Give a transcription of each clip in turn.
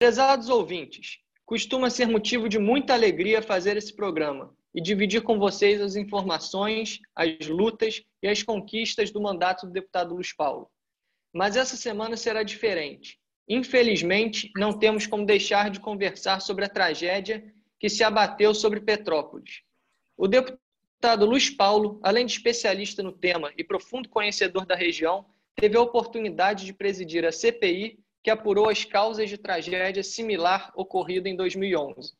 Prezados ouvintes, costuma ser motivo de muita alegria fazer esse programa e dividir com vocês as informações, as lutas e as conquistas do mandato do deputado Luiz Paulo. Mas essa semana será diferente. Infelizmente, não temos como deixar de conversar sobre a tragédia que se abateu sobre Petrópolis. O deputado Luiz Paulo, além de especialista no tema e profundo conhecedor da região, teve a oportunidade de presidir a CPI que apurou as causas de tragédia similar ocorrida em 2011.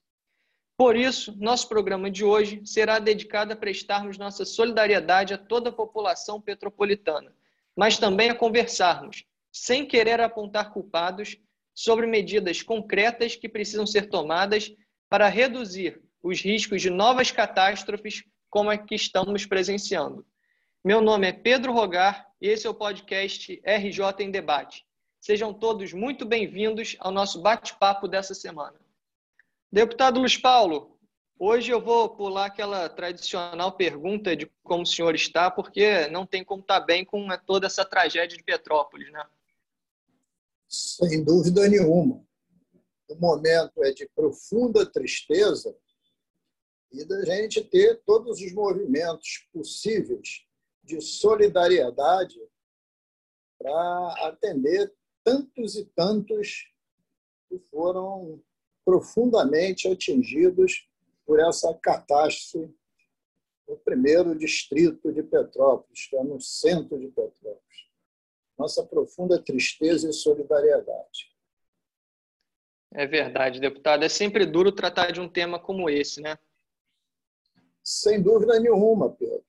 Por isso, nosso programa de hoje será dedicado a prestarmos nossa solidariedade a toda a população petropolitana, mas também a conversarmos, sem querer apontar culpados, sobre medidas concretas que precisam ser tomadas para reduzir os riscos de novas catástrofes como a que estamos presenciando. Meu nome é Pedro Rogar e esse é o podcast RJ em Debate. Sejam todos muito bem-vindos ao nosso bate-papo dessa semana. Deputado Luiz Paulo, hoje eu vou pular aquela tradicional pergunta de como o senhor está, porque não tem como estar bem com toda essa tragédia de Petrópolis, né? Sem dúvida nenhuma. O momento é de profunda tristeza e da gente ter todos os movimentos possíveis de solidariedade para atender tantos e tantos que foram profundamente atingidos por essa catástrofe no primeiro distrito de Petrópolis, que é no centro de Petrópolis. Nossa profunda tristeza e solidariedade. É verdade, deputado. É sempre duro tratar de um tema como esse, né? Sem dúvida nenhuma, Pedro.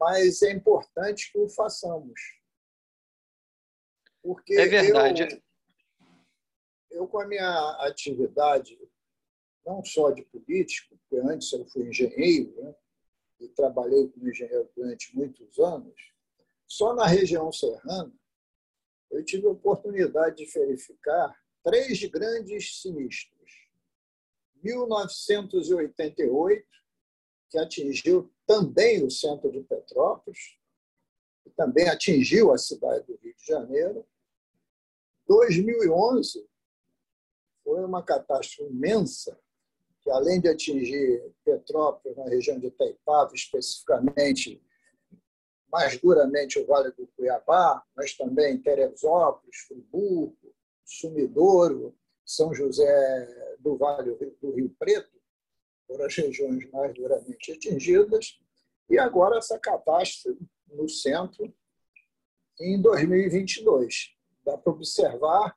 Mas é importante que o façamos. Porque é verdade. Eu, eu, com a minha atividade, não só de político, porque antes eu fui engenheiro, né, e trabalhei como engenheiro durante muitos anos, só na região serrana eu tive a oportunidade de verificar três grandes sinistros. 1988, que atingiu também o centro de Petrópolis, e também atingiu a cidade do Rio de Janeiro. 2011 foi uma catástrofe imensa, que além de atingir Petrópolis, na região de Itaipava, especificamente, mais duramente o Vale do Cuiabá, mas também Teresópolis, Friburgo, Sumidouro, São José do Vale do Rio Preto, foram as regiões mais duramente atingidas, e agora essa catástrofe no centro em 2022. Dá para observar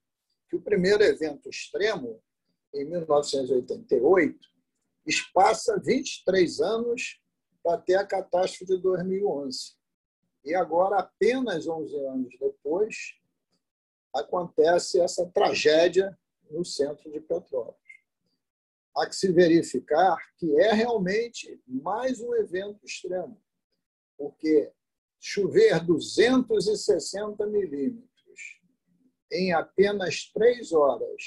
que o primeiro evento extremo, em 1988, espaça 23 anos ter a catástrofe de 2011. E agora, apenas 11 anos depois, acontece essa tragédia no centro de Petrópolis. Há que se verificar que é realmente mais um evento extremo, porque chover 260 milímetros em apenas três horas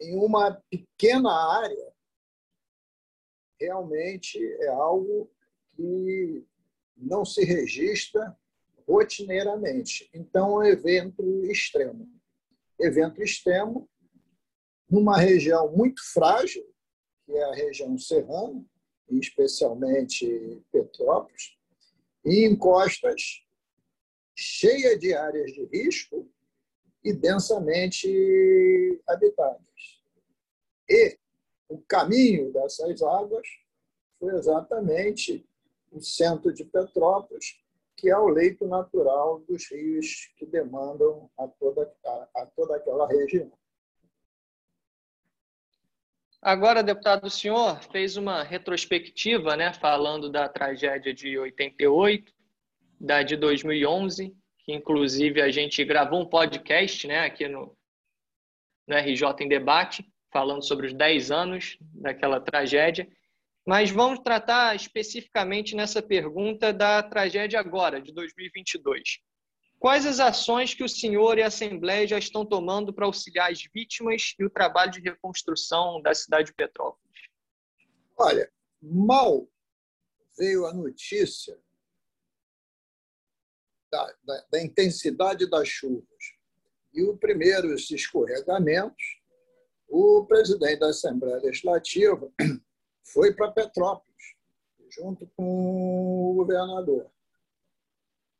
em uma pequena área realmente é algo que não se registra rotineiramente. Então, é um evento extremo. Evento extremo numa região muito frágil, que é a região serrana, especialmente Petrópolis, e em costas cheia de áreas de risco e densamente habitadas. E o caminho dessas águas foi exatamente o centro de Petrópolis, que é o leito natural dos rios que demandam a toda, a, a toda aquela região. Agora, deputado, o senhor fez uma retrospectiva, né, falando da tragédia de 88, da de 2011, que inclusive a gente gravou um podcast, né, aqui no, no RJ em Debate, falando sobre os 10 anos daquela tragédia. Mas vamos tratar especificamente nessa pergunta da tragédia agora, de 2022. Quais as ações que o senhor e a Assembleia já estão tomando para auxiliar as vítimas e o trabalho de reconstrução da cidade de Petrópolis? Olha, mal veio a notícia da, da, da intensidade das chuvas e os primeiros escorregamentos, o presidente da Assembleia Legislativa foi para Petrópolis, junto com o governador.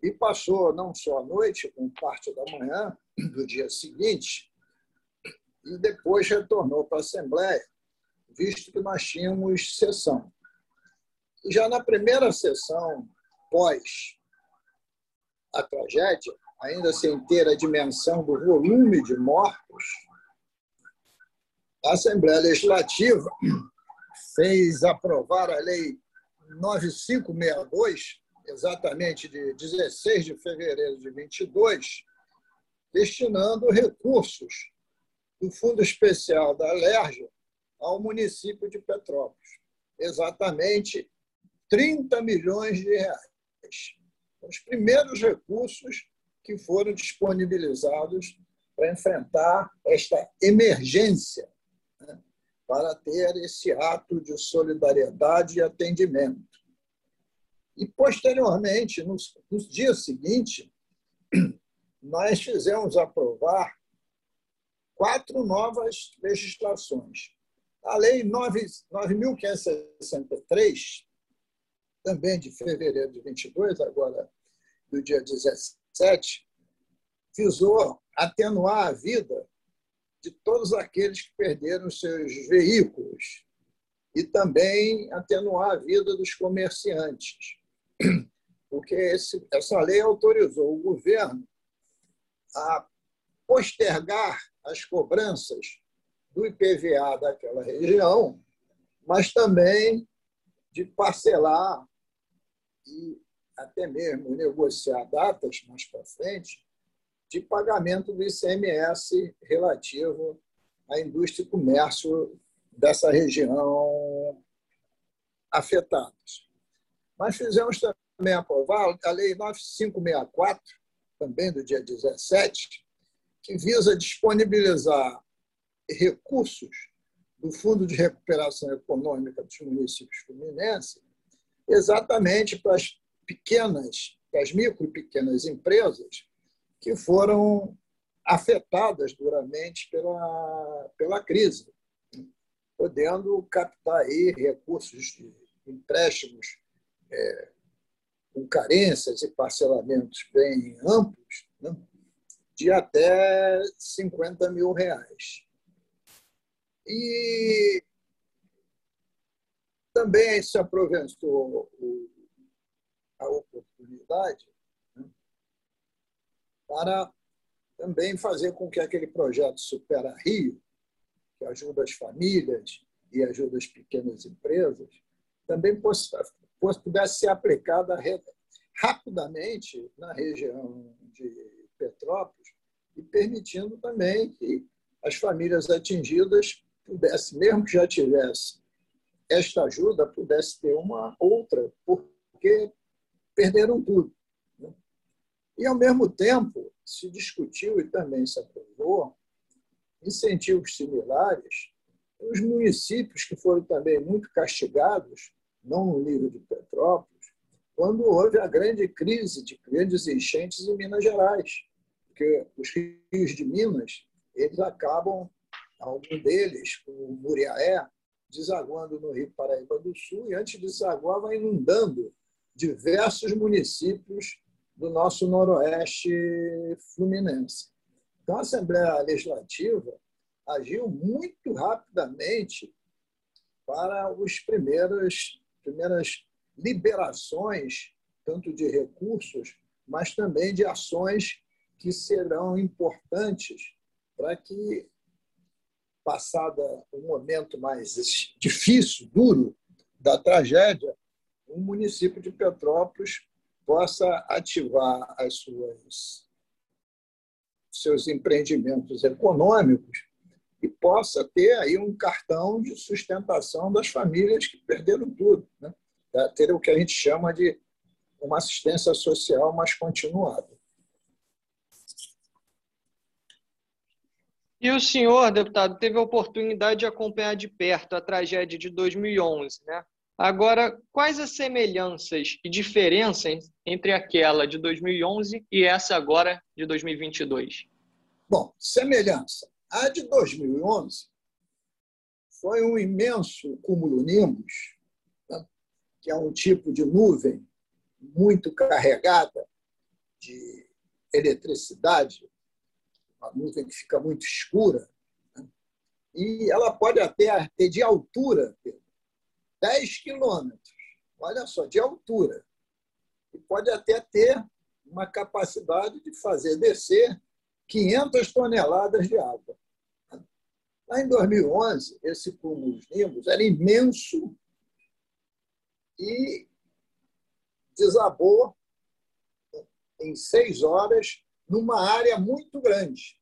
E passou não só a noite, com parte da manhã do dia seguinte, e depois retornou para a Assembleia, visto que nós tínhamos sessão. E já na primeira sessão, pós a tragédia, ainda sem ter a dimensão do volume de mortos, a Assembleia Legislativa fez aprovar a Lei 9562, exatamente de 16 de fevereiro de 22, destinando recursos do Fundo Especial da Alerja ao município de Petrópolis. Exatamente 30 milhões de reais. Os primeiros recursos que foram disponibilizados para enfrentar esta emergência, né? para ter esse ato de solidariedade e atendimento. E, posteriormente, nos, nos dias seguintes, nós fizemos aprovar quatro novas legislações. A Lei 9.563, também de fevereiro de 22, agora do dia 17, visou atenuar a vida de todos aqueles que perderam seus veículos e também atenuar a vida dos comerciantes. Porque esse, essa lei autorizou o governo a postergar as cobranças do IPVA daquela região, mas também de parcelar e até mesmo negociar datas mais para frente de pagamento do ICMS relativo à indústria e comércio dessa região afetados. Mas fizemos também aprovar a Lei 9564, também do dia 17, que visa disponibilizar recursos do Fundo de Recuperação Econômica dos Municípios Fluminenses exatamente para as pequenas, para as micro e pequenas empresas que foram afetadas duramente pela, pela crise, podendo captar aí recursos de empréstimos é, com carências e parcelamentos bem amplos, né? de até 50 mil reais. E também se aproveitou a oportunidade né, para também fazer com que aquele projeto Supera Rio, que ajuda as famílias e ajuda as pequenas empresas, também pudesse ser aplicada rapidamente na região de Petrópolis e permitindo também que as famílias atingidas pudessem, mesmo que já tivesse esta ajuda, pudesse ter uma outra, porque perderam tudo. Né? E, ao mesmo tempo, se discutiu e também se aprovou incentivos similares os municípios que foram também muito castigados, não no nível de Petrópolis, quando houve a grande crise de grandes enchentes em Minas Gerais, porque os rios de Minas eles acabam, algum deles, o Muriaé, desaguando no Rio Paraíba do Sul e, antes de desaguar, vai inundando diversos municípios do nosso noroeste fluminense. Então, a Assembleia Legislativa agiu muito rapidamente para os primeiros primeiras liberações tanto de recursos, mas também de ações que serão importantes para que, passada o um momento mais difícil, duro da tragédia, o município de Petrópolis possa ativar as suas seus empreendimentos econômicos e possa ter aí um cartão de sustentação das famílias que perderam tudo, né? ter o que a gente chama de uma assistência social mais continuada. E o senhor, deputado, teve a oportunidade de acompanhar de perto a tragédia de 2011, né? Agora, quais as semelhanças e diferenças entre aquela de 2011 e essa agora de 2022? Bom, semelhança. A de 2011 foi um imenso cumulonimbus, né? que é um tipo de nuvem muito carregada de eletricidade, uma nuvem que fica muito escura, né? e ela pode até ter de altura 10 quilômetros, olha só, de altura, e pode até ter uma capacidade de fazer descer 500 toneladas de água. Lá em 2011, esse cúmulo nimbus era imenso e desabou em seis horas numa área muito grande.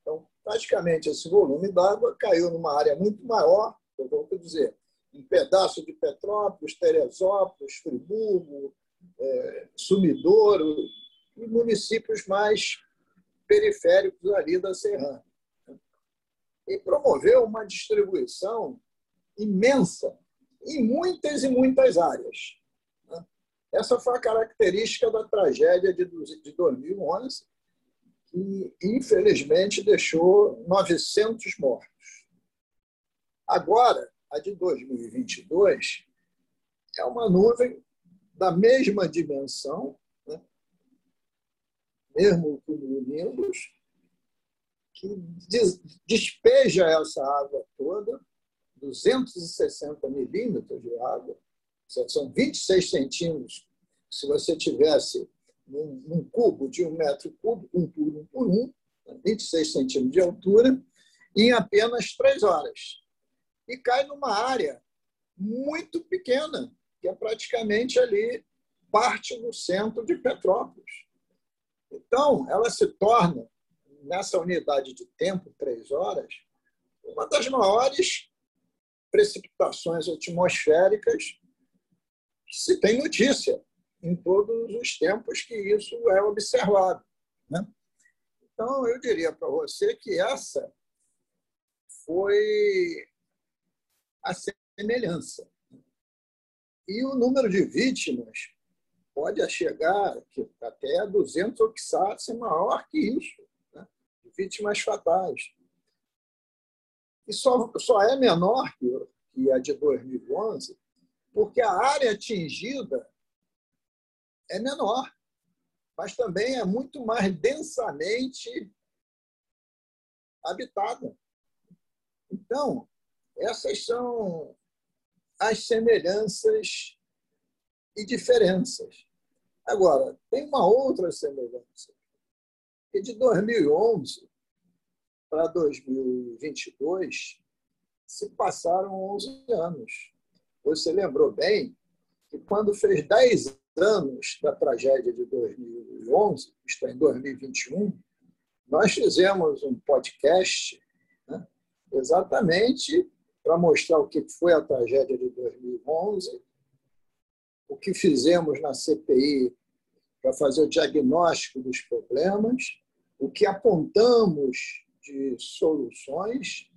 Então, praticamente, esse volume d'água caiu numa área muito maior, eu vou dizer, um pedaço de Petrópolis, Teresópolis, Friburgo, é, Sumidouro e municípios mais periféricos ali da Serrana. E promoveu uma distribuição imensa em muitas e muitas áreas. Essa foi a característica da tragédia de 2011, que infelizmente deixou 900 mortos. Agora, a de 2022 é uma nuvem da mesma dimensão, né? mesmo com nimbus, que despeja essa água toda, 260 milímetros de água, são 26 centímetros. Se você tivesse num cubo de um metro cúbico, um por um por um, 26 centímetros de altura, em apenas três horas. E cai numa área muito pequena, que é praticamente ali parte do centro de Petrópolis. Então, ela se torna, nessa unidade de tempo, três horas, uma das maiores precipitações atmosféricas que se tem notícia em todos os tempos que isso é observado. Né? Então, eu diria para você que essa foi a semelhança. E o número de vítimas pode chegar até 200 ou quiçá maior que isso, né? vítimas fatais. E só, só é menor que a de 2011 porque a área atingida é menor, mas também é muito mais densamente habitada. Então, essas são as semelhanças e diferenças. Agora, tem uma outra semelhança, que de 2011 para 2022 se passaram 11 anos. Você lembrou bem que quando fez 10 anos da tragédia de 2011, está em 2021, nós fizemos um podcast né, exatamente para mostrar o que foi a tragédia de 2011, o que fizemos na CPI para fazer o diagnóstico dos problemas, o que apontamos de soluções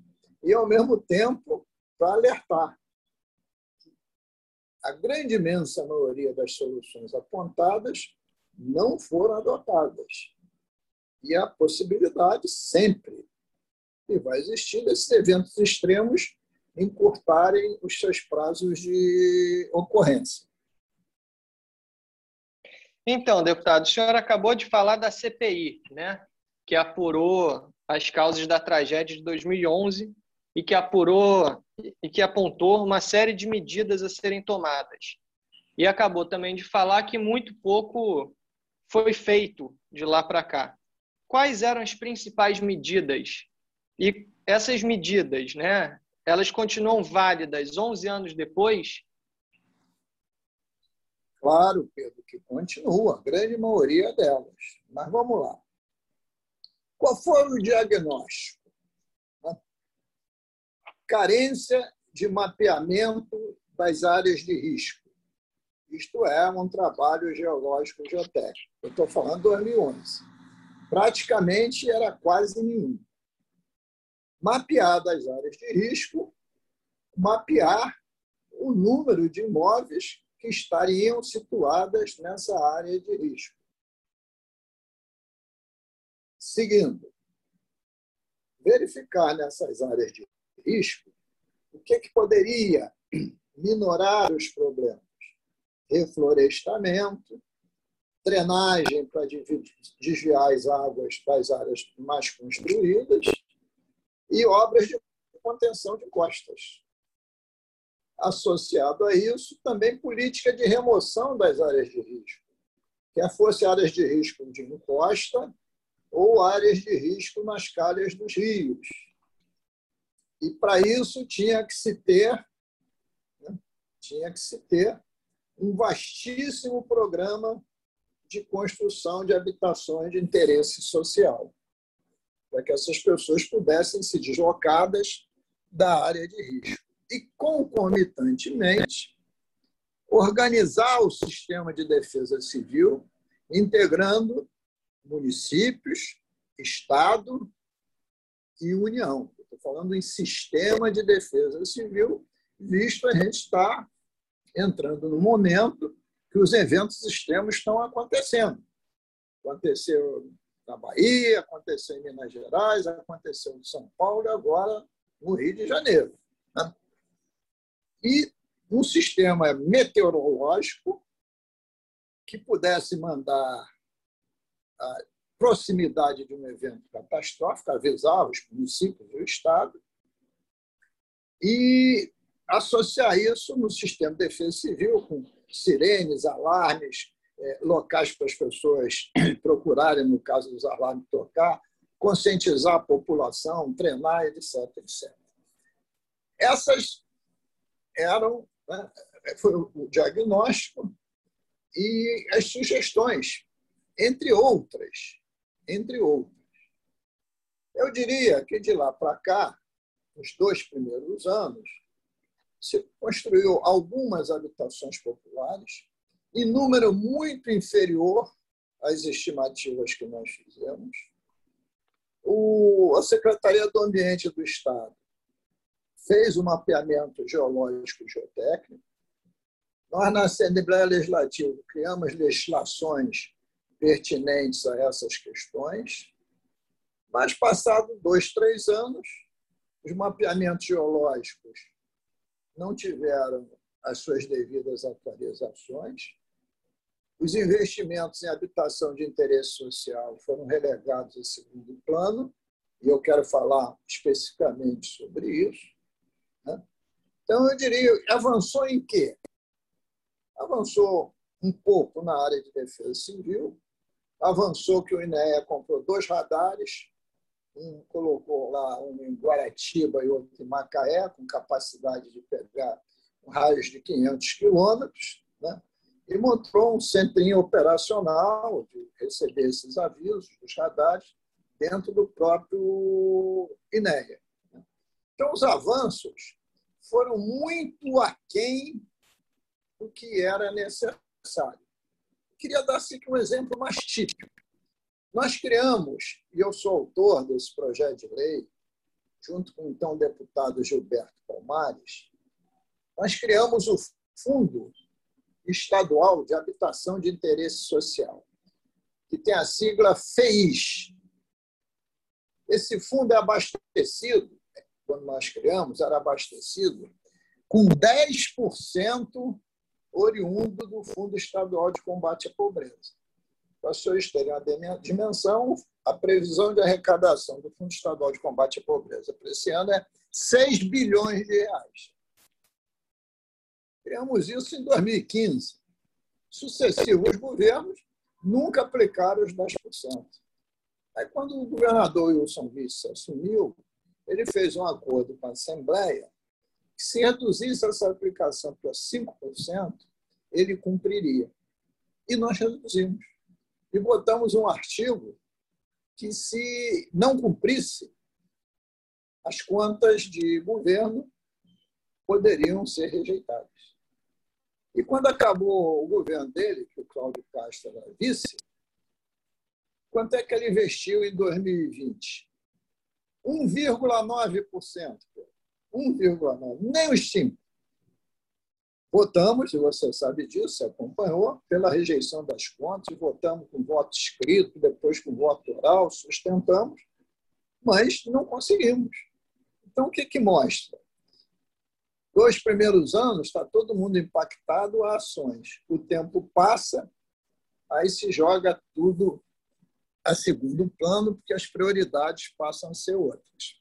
e, ao mesmo tempo, para alertar. A grande imensa maioria das soluções apontadas não foram adotadas. E a possibilidade sempre que vai existir desses eventos extremos encurtarem os seus prazos de ocorrência. Então, deputado, o senhor acabou de falar da CPI, né? que apurou as causas da tragédia de 2011 e que apurou e que apontou uma série de medidas a serem tomadas. E acabou também de falar que muito pouco foi feito de lá para cá. Quais eram as principais medidas? E essas medidas, né, elas continuam válidas 11 anos depois? Claro, Pedro, que continua, a grande maioria delas. Mas vamos lá. Qual foi o diagnóstico? Carência de mapeamento das áreas de risco. Isto é um trabalho geológico geotécnico. Estou falando de 2011. Praticamente era quase nenhum. Mapear as áreas de risco, mapear o número de imóveis que estariam situadas nessa área de risco. Seguindo, verificar nessas áreas de risco, o que, que poderia minorar os problemas? Reflorestamento, drenagem para desviar as águas das áreas mais construídas e obras de contenção de costas. Associado a isso, também política de remoção das áreas de risco, quer fosse áreas de risco de encosta ou áreas de risco nas calhas dos rios. E para isso tinha que se ter né, tinha que se ter um vastíssimo programa de construção de habitações de interesse social, para que essas pessoas pudessem ser deslocadas da área de risco. E, concomitantemente, organizar o sistema de defesa civil, integrando municípios, Estado e União. Estou falando em sistema de defesa civil, visto a gente está entrando no momento que os eventos extremos estão acontecendo. Aconteceu na Bahia, aconteceu em Minas Gerais, aconteceu em São Paulo e agora no Rio de Janeiro. Né? E um sistema meteorológico que pudesse mandar proximidade de um evento catastrófico, avisar os municípios e o Estado, e associar isso no sistema de defesa civil com sirenes, alarmes, é, locais para as pessoas procurarem, no caso dos alarmes, tocar, conscientizar a população, treinar, etc. etc. Essas eram, né, foi o diagnóstico e as sugestões, entre outras, entre outras. Eu diria que de lá para cá, nos dois primeiros anos, se construiu algumas habitações populares, em número muito inferior às estimativas que nós fizemos. O, a Secretaria do Ambiente do Estado fez um mapeamento geológico e geotécnico. Nós, na Assembleia Legislativa, criamos legislações pertinentes a essas questões, mas, passado dois, três anos, os mapeamentos geológicos não tiveram as suas devidas atualizações. Os investimentos em habitação de interesse social foram relegados a segundo plano, e eu quero falar especificamente sobre isso. Né? Então, eu diria, avançou em quê? Avançou um pouco na área de defesa civil, avançou que o INEA comprou dois radares, um colocou lá um em Guaratiba e outro em Macaé, com capacidade de pegar um raio de 500 quilômetros, né? e montou um centrinho operacional de receber esses avisos dos radares dentro do próprio INEA. Né? Então, os avanços foram muito aquém do que era necessário. Queria dar aqui um exemplo mais típico. Nós criamos, e eu sou autor desse projeto de lei, junto com o então deputado Gilberto Palmares, nós criamos o Fundo Estadual de Habitação de Interesse Social, que tem a sigla FEIS. Esse fundo é abastecido, quando nós criamos, era abastecido com 10% oriundo do Fundo Estadual de Combate à Pobreza. Para os senhores terem uma dimensão, a previsão de arrecadação do Fundo Estadual de Combate à Pobreza para esse ano é 6 bilhões de reais. Criamos isso em 2015. Sucessivos governos nunca aplicaram os 10%. Aí, quando o governador Wilson Vice assumiu, ele fez um acordo com a Assembleia se reduzisse essa aplicação para 5%, ele cumpriria. E nós reduzimos e botamos um artigo que, se não cumprisse, as contas de governo poderiam ser rejeitadas. E quando acabou o governo dele, que o Cláudio Castro era vice, quanto é que ele investiu em 2020? 1,9%. 1,9%. Nem os 5%. Votamos, e você sabe disso, acompanhou, pela rejeição das contas, votamos com voto escrito, depois com voto oral, sustentamos, mas não conseguimos. Então, Então, o que, que mostra? Dois primeiros anos está todo mundo impactado a ações. O tempo passa, aí se joga tudo a segundo plano, porque as prioridades passam a ser outras.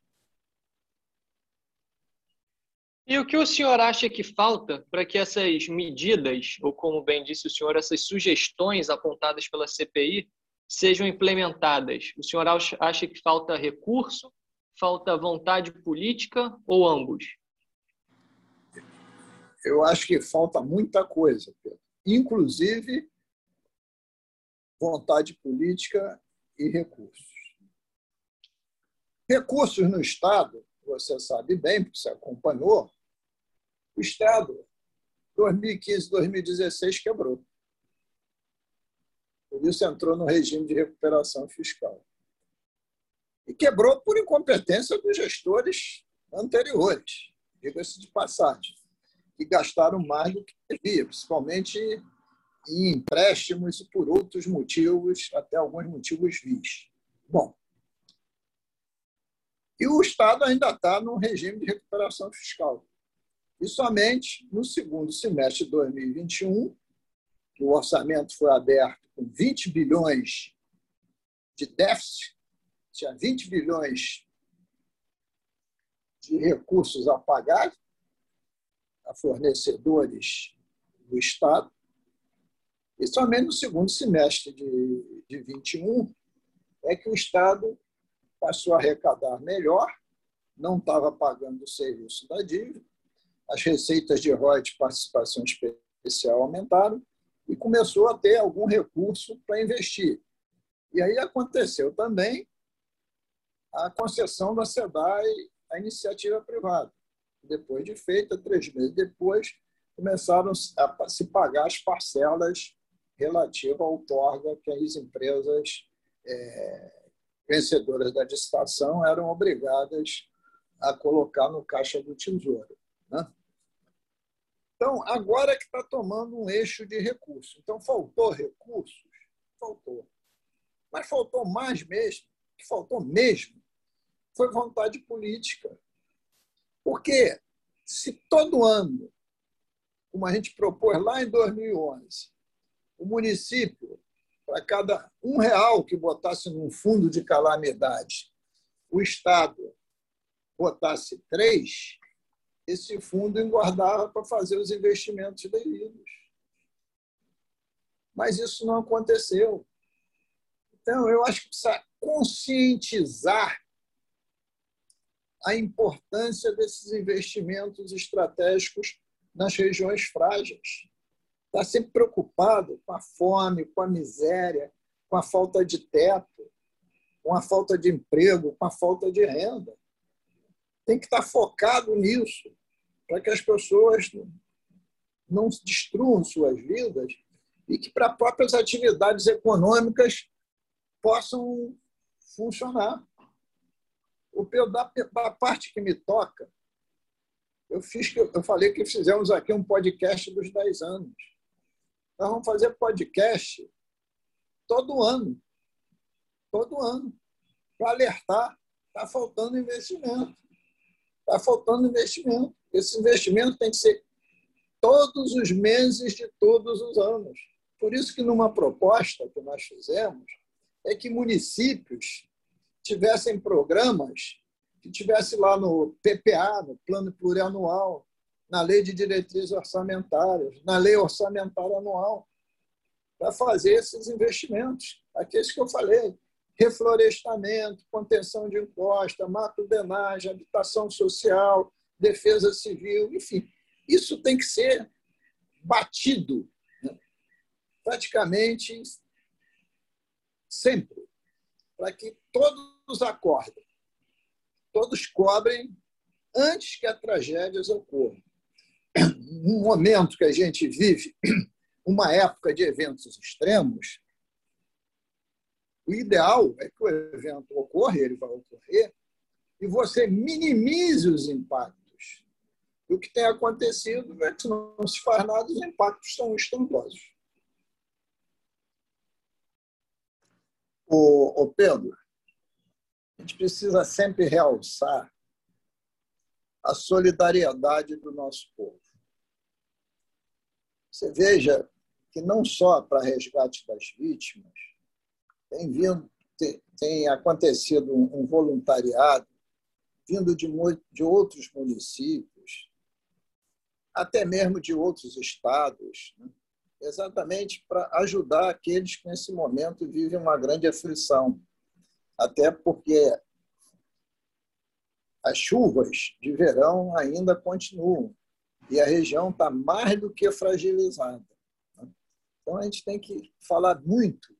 E o que o senhor acha que falta para que essas medidas, ou como bem disse o senhor, essas sugestões apontadas pela CPI sejam implementadas? O senhor acha que falta recurso, falta vontade política ou ambos? Eu acho que falta muita coisa, Pedro. inclusive vontade política e recursos. Recursos no Estado, você sabe bem, porque você acompanhou, o Estado, 2015, 2016, quebrou. Por isso entrou no regime de recuperação fiscal. E quebrou por incompetência dos gestores anteriores, diga-se de passagem, que gastaram mais do que devia, principalmente em empréstimos e por outros motivos, até alguns motivos vis. Bom, e o Estado ainda está no regime de recuperação fiscal. E somente no segundo semestre de 2021, que o orçamento foi aberto com 20 bilhões de déficit, tinha 20 bilhões de recursos a pagar a fornecedores do Estado, e somente no segundo semestre de, de 21 é que o Estado passou a arrecadar melhor, não estava pagando o serviço da dívida, as receitas de royalties de participação especial aumentaram e começou a ter algum recurso para investir. E aí aconteceu também a concessão da SEDAI à iniciativa privada. Depois de feita, três meses depois, começaram a se pagar as parcelas relativas ao outorga que as empresas é, vencedoras da licitação eram obrigadas a colocar no caixa do tesouro. Né? Então, agora que está tomando um eixo de recurso. Então, faltou recursos? Faltou. Mas faltou mais mesmo, que faltou mesmo, foi vontade política. Porque se todo ano, como a gente propôs lá em 2011, o município, para cada um real que botasse num fundo de calamidade, o Estado botasse três, esse fundo engordava para fazer os investimentos devidos. Mas isso não aconteceu. Então, eu acho que precisa conscientizar a importância desses investimentos estratégicos nas regiões frágeis. Está sempre preocupado com a fome, com a miséria, com a falta de teto, com a falta de emprego, com a falta de renda. Tem que estar focado nisso para que as pessoas não destruam suas vidas e que para próprias atividades econômicas possam funcionar. O da, parte que me toca, eu fiz eu falei que fizemos aqui um podcast dos 10 anos. Nós vamos fazer podcast todo ano. Todo ano. Para alertar, está faltando investimento. Está faltando investimento. Esse investimento tem que ser todos os meses de todos os anos. Por isso que numa proposta que nós fizemos é que municípios tivessem programas que tivesse lá no PPA, no Plano Plurianual, na Lei de Diretrizes Orçamentárias, na Lei Orçamentária Anual, para fazer esses investimentos, aqueles que eu falei, reflorestamento, contenção de encosta, mato-denagem, habitação social, defesa civil, enfim. Isso tem que ser batido né? praticamente sempre, para que todos acordem, todos cobrem antes que as tragédias ocorram. Um momento que a gente vive, uma época de eventos extremos, o ideal é que o evento ocorra, ele vai ocorrer, e você minimize os impactos e o que tem acontecido é que não se faz nada, os impactos são estrondosos. O, o Pedro, a gente precisa sempre realçar a solidariedade do nosso povo. Você veja que não só para resgate das vítimas, tem, vindo, tem, tem acontecido um voluntariado vindo de, de outros municípios, até mesmo de outros estados, né? exatamente para ajudar aqueles que nesse momento vivem uma grande aflição. Até porque as chuvas de verão ainda continuam e a região está mais do que fragilizada. Né? Então a gente tem que falar muito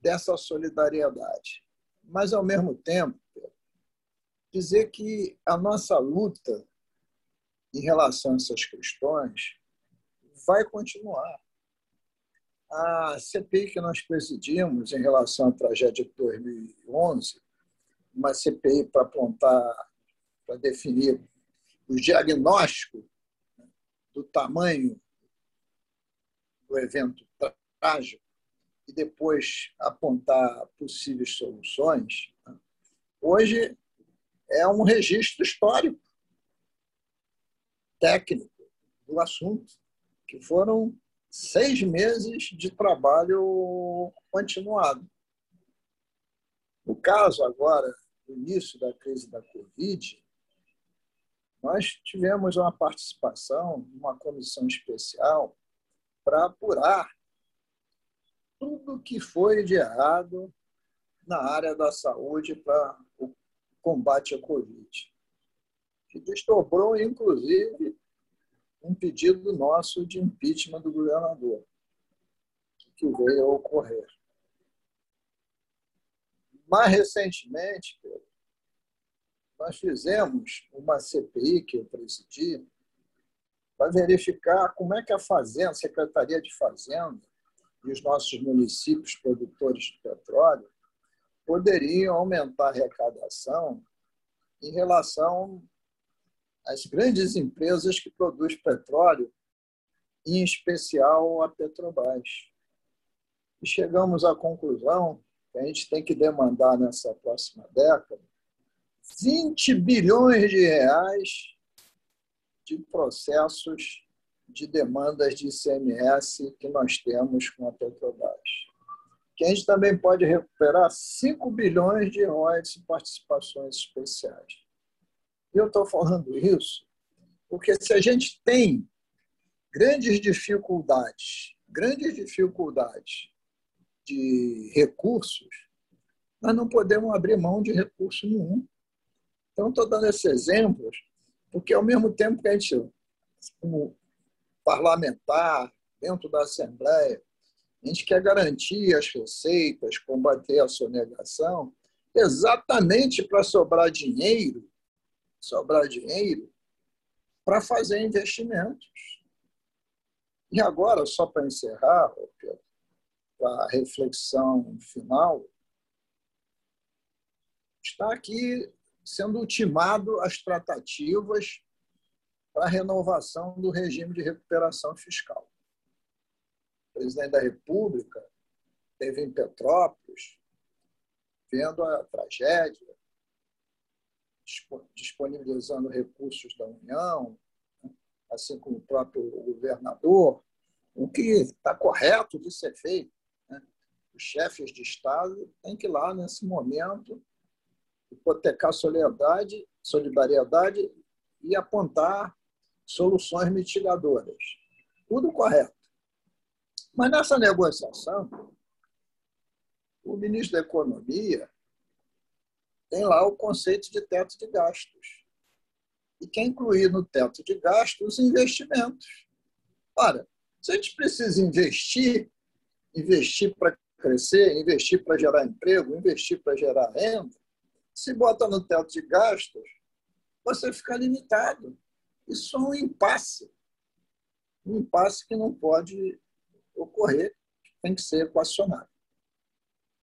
dessa solidariedade, mas ao mesmo tempo dizer que a nossa luta em relação a essas questões vai continuar. A CPI que nós presidimos em relação à tragédia de 2011, uma CPI para apontar, para definir o diagnóstico do tamanho do evento trágico e depois apontar possíveis soluções, hoje é um registro histórico, técnico do assunto, que foram seis meses de trabalho continuado. No caso agora do início da crise da Covid, nós tivemos uma participação de uma comissão especial para apurar tudo que foi de errado na área da saúde para o combate à Covid, que desdobrou, inclusive, um pedido nosso de impeachment do governador, que veio a ocorrer. Mais recentemente, nós fizemos uma CPI que eu presidi para verificar como é que a Fazenda, a Secretaria de Fazenda e os nossos municípios produtores de petróleo poderiam aumentar a arrecadação em relação às grandes empresas que produzem petróleo, em especial a Petrobras. E chegamos à conclusão que a gente tem que demandar nessa próxima década 20 bilhões de reais de processos de demandas de ICMS que nós temos com a Petrobras que a gente também pode recuperar 5 bilhões de royalties e participações especiais. E eu estou falando isso porque se a gente tem grandes dificuldades, grandes dificuldades de recursos, nós não podemos abrir mão de recurso nenhum. Então, estou dando esses exemplos, porque ao mesmo tempo que a gente, como parlamentar, dentro da Assembleia, a gente quer garantir as receitas, combater a sonegação, exatamente para sobrar dinheiro, sobrar dinheiro para fazer investimentos. E agora, só para encerrar, a reflexão final, está aqui sendo ultimado as tratativas para a renovação do regime de recuperação fiscal presidente da República esteve em Petrópolis, vendo a tragédia, disponibilizando recursos da União, né, assim como o próprio governador, o que está correto de ser feito. Né? Os chefes de Estado têm que ir lá, nesse momento, hipotecar solidariedade, solidariedade e apontar soluções mitigadoras. Tudo correto. Mas nessa negociação, o ministro da Economia tem lá o conceito de teto de gastos. E quer incluir no teto de gastos os investimentos. Ora, se a gente precisa investir, investir para crescer, investir para gerar emprego, investir para gerar renda, se bota no teto de gastos, você fica limitado. Isso é um impasse. Um impasse que não pode ocorrer, tem que ser equacionado.